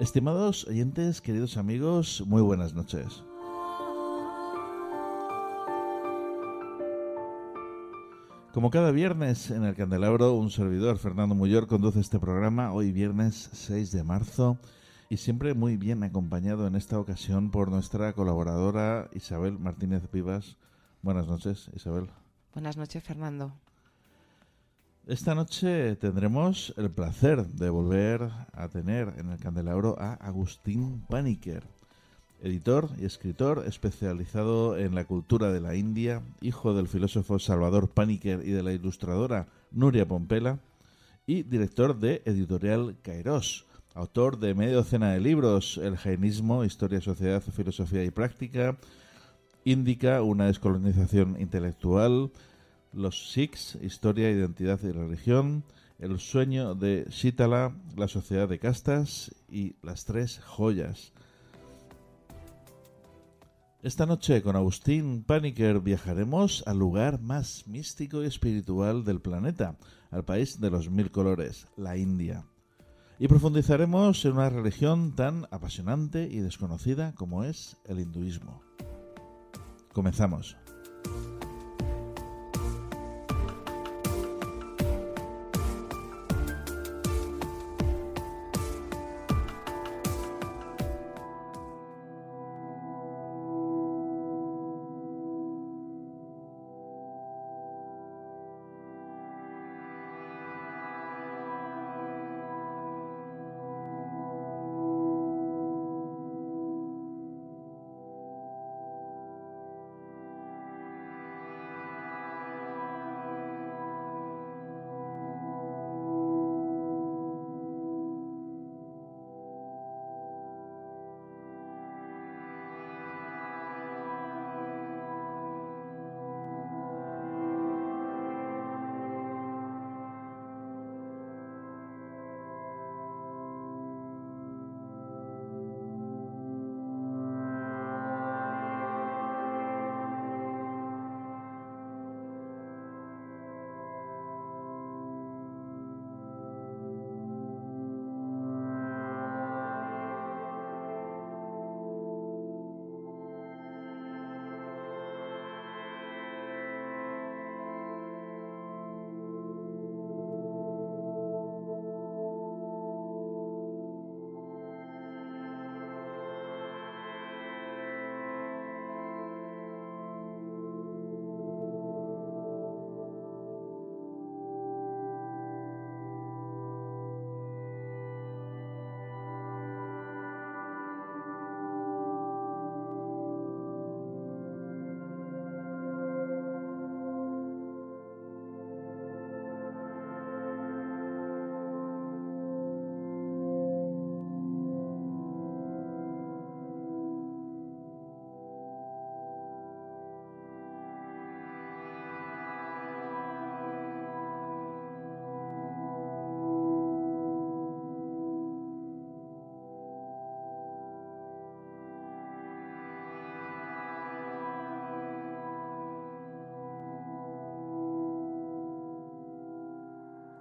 Estimados oyentes, queridos amigos, muy buenas noches. Como cada viernes en el Candelabro, un servidor, Fernando Muyor, conduce este programa hoy viernes 6 de marzo y siempre muy bien acompañado en esta ocasión por nuestra colaboradora Isabel Martínez Vivas. Buenas noches, Isabel. Buenas noches, Fernando. Esta noche tendremos el placer de volver a tener en el candelabro a Agustín Paniker, editor y escritor especializado en la cultura de la India, hijo del filósofo Salvador Paniker y de la ilustradora Nuria Pompela, y director de Editorial Kairos, autor de media docena de libros, El jainismo, Historia, Sociedad, Filosofía y Práctica, Indica, una descolonización intelectual, los Sikhs, Historia, Identidad y Religión, El sueño de Shitala, La sociedad de castas y Las tres joyas. Esta noche con Agustín Paniker viajaremos al lugar más místico y espiritual del planeta, al país de los mil colores, la India. Y profundizaremos en una religión tan apasionante y desconocida como es el hinduismo. Comenzamos.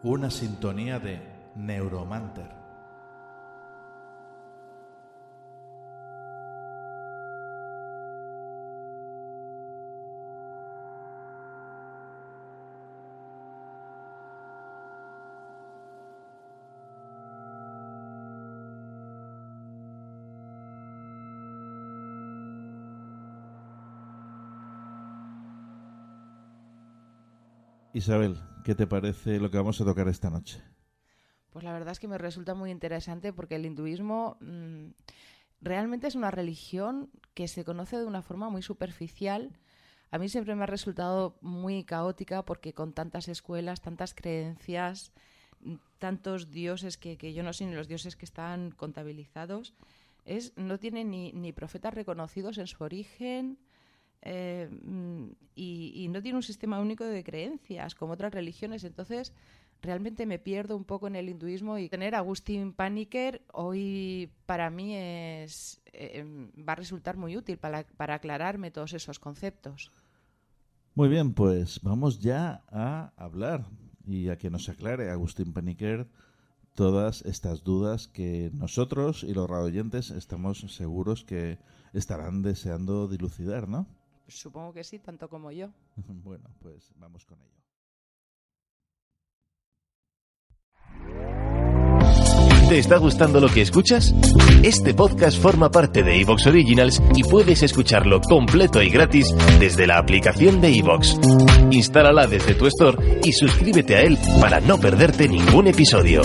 Una sintonía de Neuromanter. Isabel, ¿qué te parece lo que vamos a tocar esta noche? Pues la verdad es que me resulta muy interesante porque el hinduismo mm, realmente es una religión que se conoce de una forma muy superficial. A mí siempre me ha resultado muy caótica porque con tantas escuelas, tantas creencias, tantos dioses que, yo no sé ni los dioses que están contabilizados, es, no tiene ni, ni profetas reconocidos en su origen, eh, mm, y, no tiene un sistema único de creencias como otras religiones. Entonces, realmente me pierdo un poco en el hinduismo y tener a Agustín Paniker hoy para mí es, eh, va a resultar muy útil para, para aclararme todos esos conceptos. Muy bien, pues vamos ya a hablar y a que nos aclare Agustín Paniker todas estas dudas que nosotros y los radioyentes estamos seguros que estarán deseando dilucidar, ¿no? Supongo que sí, tanto como yo. bueno, pues vamos con ello. ¿Te está gustando lo que escuchas? Este podcast forma parte de Evox Originals y puedes escucharlo completo y gratis desde la aplicación de Evox. Instálala desde tu store y suscríbete a él para no perderte ningún episodio.